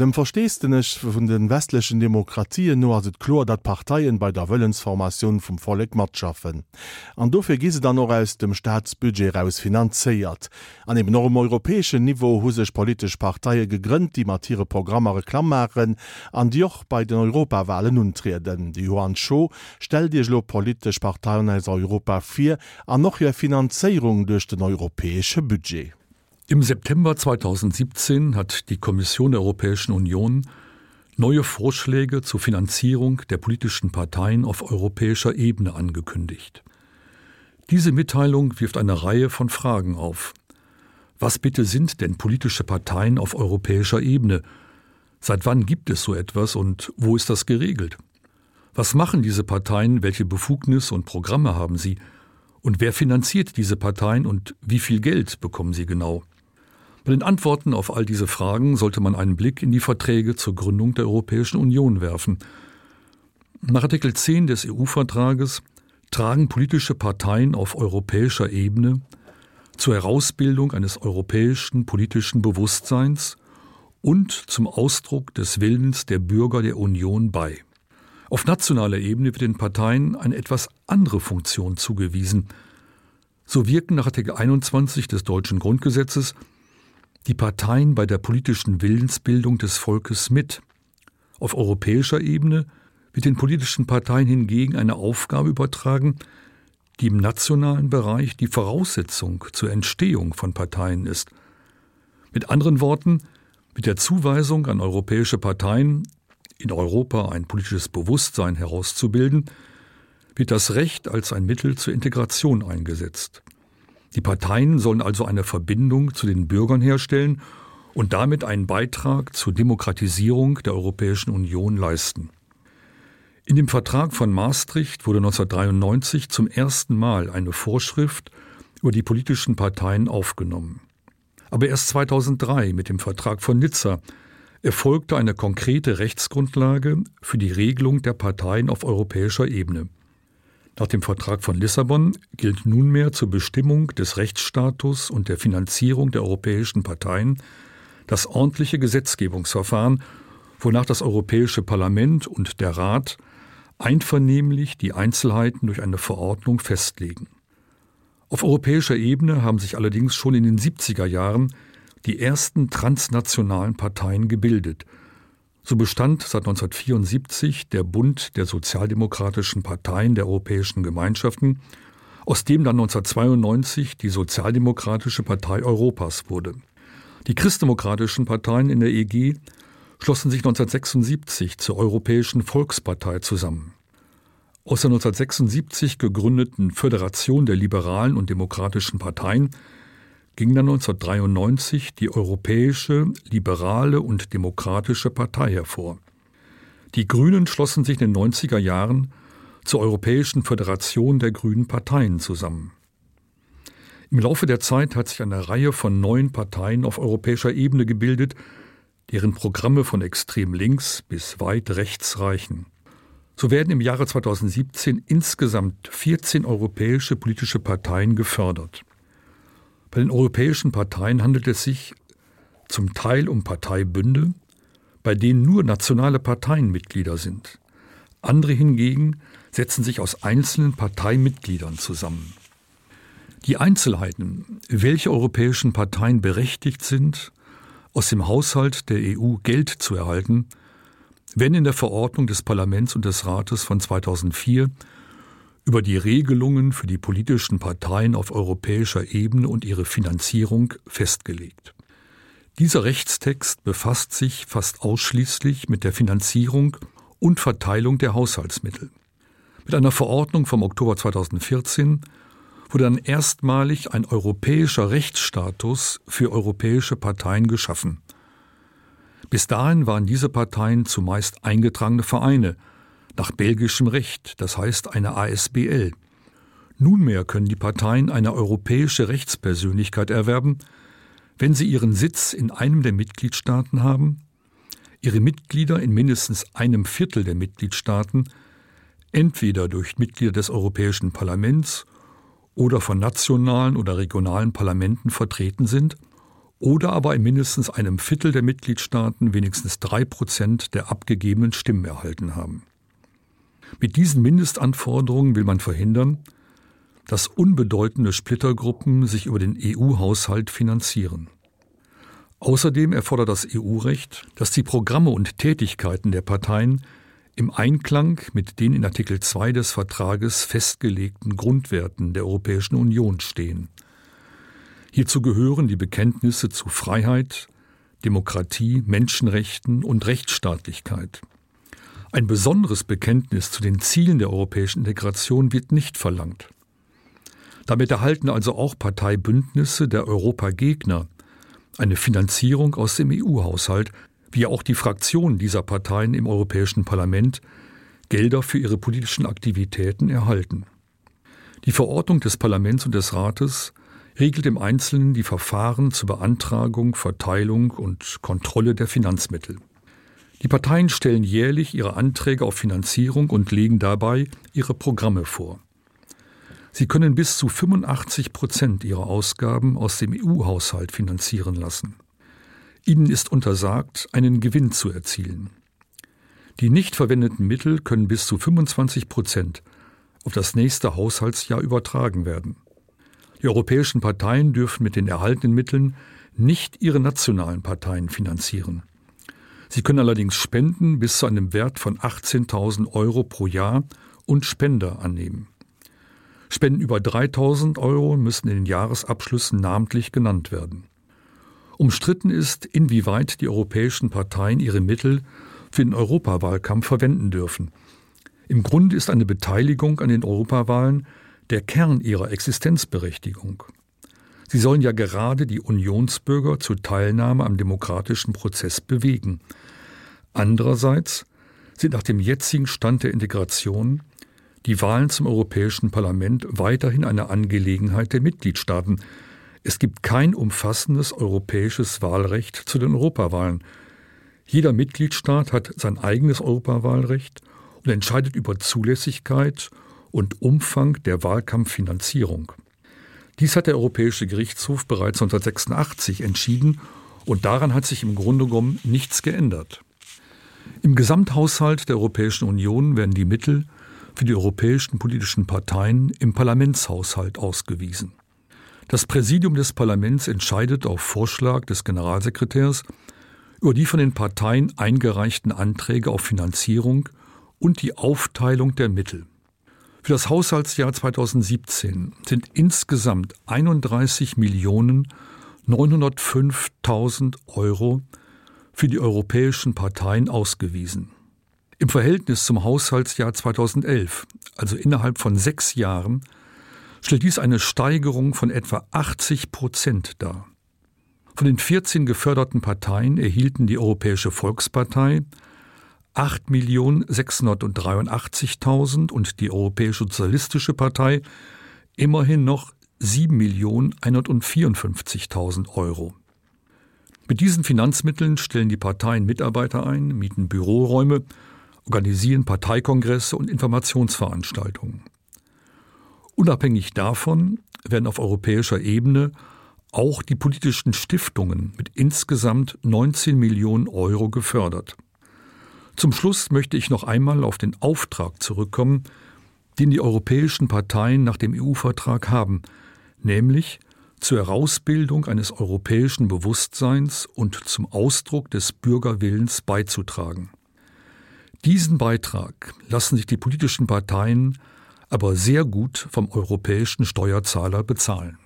Dem versteestenech vun den westlichen Demokratien no as et chlor dat Parteiien bei der Wëllensformation vum Folleg mat schaffen. An dofir gise dann noch aus dem Staatsbudget aus finanzéiert. An dem norm europäesschen Niveau husech polisch Parteiie gegrünnnt, die mattiere Programmere Klammeren an Dich bei den Europawahlen untreden. Die Johann Scho stel Dich lo polisch Parteiien als Europa 4 an noch je Finanzierung durch den europäesche Budget. Im September 2017 hat die Kommission der Europäischen Union neue Vorschläge zur Finanzierung der politischen Parteien auf europäischer Ebene angekündigt. Diese Mitteilung wirft eine Reihe von Fragen auf. Was bitte sind denn politische Parteien auf europäischer Ebene? Seit wann gibt es so etwas und wo ist das geregelt? Was machen diese Parteien, welche Befugnis und Programme haben sie? Und wer finanziert diese Parteien und wie viel Geld bekommen sie genau? Bei den Antworten auf all diese Fragen sollte man einen Blick in die Verträge zur Gründung der Europäischen Union werfen. Nach Artikel 10 des EU-Vertrages tragen politische Parteien auf europäischer Ebene zur Herausbildung eines europäischen politischen Bewusstseins und zum Ausdruck des Willens der Bürger der Union bei. Auf nationaler Ebene wird den Parteien eine etwas andere Funktion zugewiesen. So wirken nach Artikel 21 des deutschen Grundgesetzes die Parteien bei der politischen Willensbildung des Volkes mit. Auf europäischer Ebene wird den politischen Parteien hingegen eine Aufgabe übertragen, die im nationalen Bereich die Voraussetzung zur Entstehung von Parteien ist. Mit anderen Worten, mit der Zuweisung an europäische Parteien in Europa ein politisches Bewusstsein herauszubilden, wird das Recht als ein Mittel zur Integration eingesetzt. Die Parteien sollen also eine Verbindung zu den Bürgern herstellen und damit einen Beitrag zur Demokratisierung der Europäischen Union leisten. In dem Vertrag von Maastricht wurde 1993 zum ersten Mal eine Vorschrift über die politischen Parteien aufgenommen. Aber erst 2003 mit dem Vertrag von Nizza erfolgte eine konkrete Rechtsgrundlage für die Regelung der Parteien auf europäischer Ebene. Nach dem Vertrag von Lissabon gilt nunmehr zur Bestimmung des Rechtsstatus und der Finanzierung der europäischen Parteien das ordentliche Gesetzgebungsverfahren, wonach das Europäische Parlament und der Rat einvernehmlich die Einzelheiten durch eine Verordnung festlegen. Auf europäischer Ebene haben sich allerdings schon in den 70er Jahren die ersten transnationalen Parteien gebildet, so bestand seit 1974 der Bund der sozialdemokratischen Parteien der Europäischen Gemeinschaften, aus dem dann 1992 die Sozialdemokratische Partei Europas wurde. Die christdemokratischen Parteien in der EG schlossen sich 1976 zur Europäischen Volkspartei zusammen. Aus der 1976 gegründeten Föderation der liberalen und demokratischen Parteien ging dann 1993 die Europäische Liberale und Demokratische Partei hervor. Die Grünen schlossen sich in den 90er Jahren zur Europäischen Föderation der Grünen Parteien zusammen. Im Laufe der Zeit hat sich eine Reihe von neuen Parteien auf europäischer Ebene gebildet, deren Programme von extrem links bis weit rechts reichen. So werden im Jahre 2017 insgesamt 14 europäische politische Parteien gefördert. Bei den europäischen Parteien handelt es sich zum Teil um Parteibünde, bei denen nur nationale Parteienmitglieder sind. Andere hingegen setzen sich aus einzelnen Parteimitgliedern zusammen. Die Einzelheiten, welche europäischen Parteien berechtigt sind, aus dem Haushalt der EU Geld zu erhalten, wenn in der Verordnung des Parlaments und des Rates von 2004 über die Regelungen für die politischen Parteien auf europäischer Ebene und ihre Finanzierung festgelegt. Dieser Rechtstext befasst sich fast ausschließlich mit der Finanzierung und Verteilung der Haushaltsmittel. Mit einer Verordnung vom Oktober 2014 wurde dann erstmalig ein europäischer Rechtsstatus für europäische Parteien geschaffen. Bis dahin waren diese Parteien zumeist eingetragene Vereine, nach belgischem Recht, das heißt eine ASBL. Nunmehr können die Parteien eine europäische Rechtspersönlichkeit erwerben, wenn sie ihren Sitz in einem der Mitgliedstaaten haben, ihre Mitglieder in mindestens einem Viertel der Mitgliedstaaten, entweder durch Mitglieder des Europäischen Parlaments oder von nationalen oder regionalen Parlamenten vertreten sind, oder aber in mindestens einem Viertel der Mitgliedstaaten wenigstens drei Prozent der abgegebenen Stimmen erhalten haben. Mit diesen Mindestanforderungen will man verhindern, dass unbedeutende Splittergruppen sich über den EU-Haushalt finanzieren. Außerdem erfordert das EU-Recht, dass die Programme und Tätigkeiten der Parteien im Einklang mit den in Artikel 2 des Vertrages festgelegten Grundwerten der Europäischen Union stehen. Hierzu gehören die Bekenntnisse zu Freiheit, Demokratie, Menschenrechten und Rechtsstaatlichkeit. Ein besonderes Bekenntnis zu den Zielen der europäischen Integration wird nicht verlangt. Damit erhalten also auch Parteibündnisse der Europagegner eine Finanzierung aus dem EU-Haushalt, wie auch die Fraktionen dieser Parteien im Europäischen Parlament Gelder für ihre politischen Aktivitäten erhalten. Die Verordnung des Parlaments und des Rates regelt im Einzelnen die Verfahren zur Beantragung, Verteilung und Kontrolle der Finanzmittel. Die Parteien stellen jährlich ihre Anträge auf Finanzierung und legen dabei ihre Programme vor. Sie können bis zu 85 Prozent ihrer Ausgaben aus dem EU-Haushalt finanzieren lassen. Ihnen ist untersagt, einen Gewinn zu erzielen. Die nicht verwendeten Mittel können bis zu 25 Prozent auf das nächste Haushaltsjahr übertragen werden. Die europäischen Parteien dürfen mit den erhaltenen Mitteln nicht ihre nationalen Parteien finanzieren. Sie können allerdings Spenden bis zu einem Wert von 18.000 Euro pro Jahr und Spender annehmen. Spenden über 3000 Euro müssen in den Jahresabschlüssen namentlich genannt werden. Umstritten ist, inwieweit die europäischen Parteien ihre Mittel für den Europawahlkampf verwenden dürfen. Im Grunde ist eine Beteiligung an den Europawahlen der Kern ihrer Existenzberechtigung. Sie sollen ja gerade die Unionsbürger zur Teilnahme am demokratischen Prozess bewegen. Andererseits sind nach dem jetzigen Stand der Integration die Wahlen zum Europäischen Parlament weiterhin eine Angelegenheit der Mitgliedstaaten. Es gibt kein umfassendes europäisches Wahlrecht zu den Europawahlen. Jeder Mitgliedstaat hat sein eigenes Europawahlrecht und entscheidet über Zulässigkeit und Umfang der Wahlkampffinanzierung. Dies hat der Europäische Gerichtshof bereits 1986 entschieden und daran hat sich im Grunde genommen nichts geändert. Im Gesamthaushalt der Europäischen Union werden die Mittel für die europäischen politischen Parteien im Parlamentshaushalt ausgewiesen. Das Präsidium des Parlaments entscheidet auf Vorschlag des Generalsekretärs über die von den Parteien eingereichten Anträge auf Finanzierung und die Aufteilung der Mittel. Für das Haushaltsjahr 2017 sind insgesamt 31 Millionen 905.000 Euro für die europäischen Parteien ausgewiesen. Im Verhältnis zum Haushaltsjahr 2011, also innerhalb von sechs Jahren, stellt dies eine Steigerung von etwa 80 Prozent dar. Von den 14 geförderten Parteien erhielten die Europäische Volkspartei 8.683.000 und die Europäische Sozialistische Partei immerhin noch 7.154.000 Euro. Mit diesen Finanzmitteln stellen die Parteien Mitarbeiter ein, mieten Büroräume, organisieren Parteikongresse und Informationsveranstaltungen. Unabhängig davon werden auf europäischer Ebene auch die politischen Stiftungen mit insgesamt 19 Millionen Euro gefördert. Zum Schluss möchte ich noch einmal auf den Auftrag zurückkommen, den die europäischen Parteien nach dem EU-Vertrag haben, nämlich zur Herausbildung eines europäischen Bewusstseins und zum Ausdruck des Bürgerwillens beizutragen. Diesen Beitrag lassen sich die politischen Parteien aber sehr gut vom europäischen Steuerzahler bezahlen.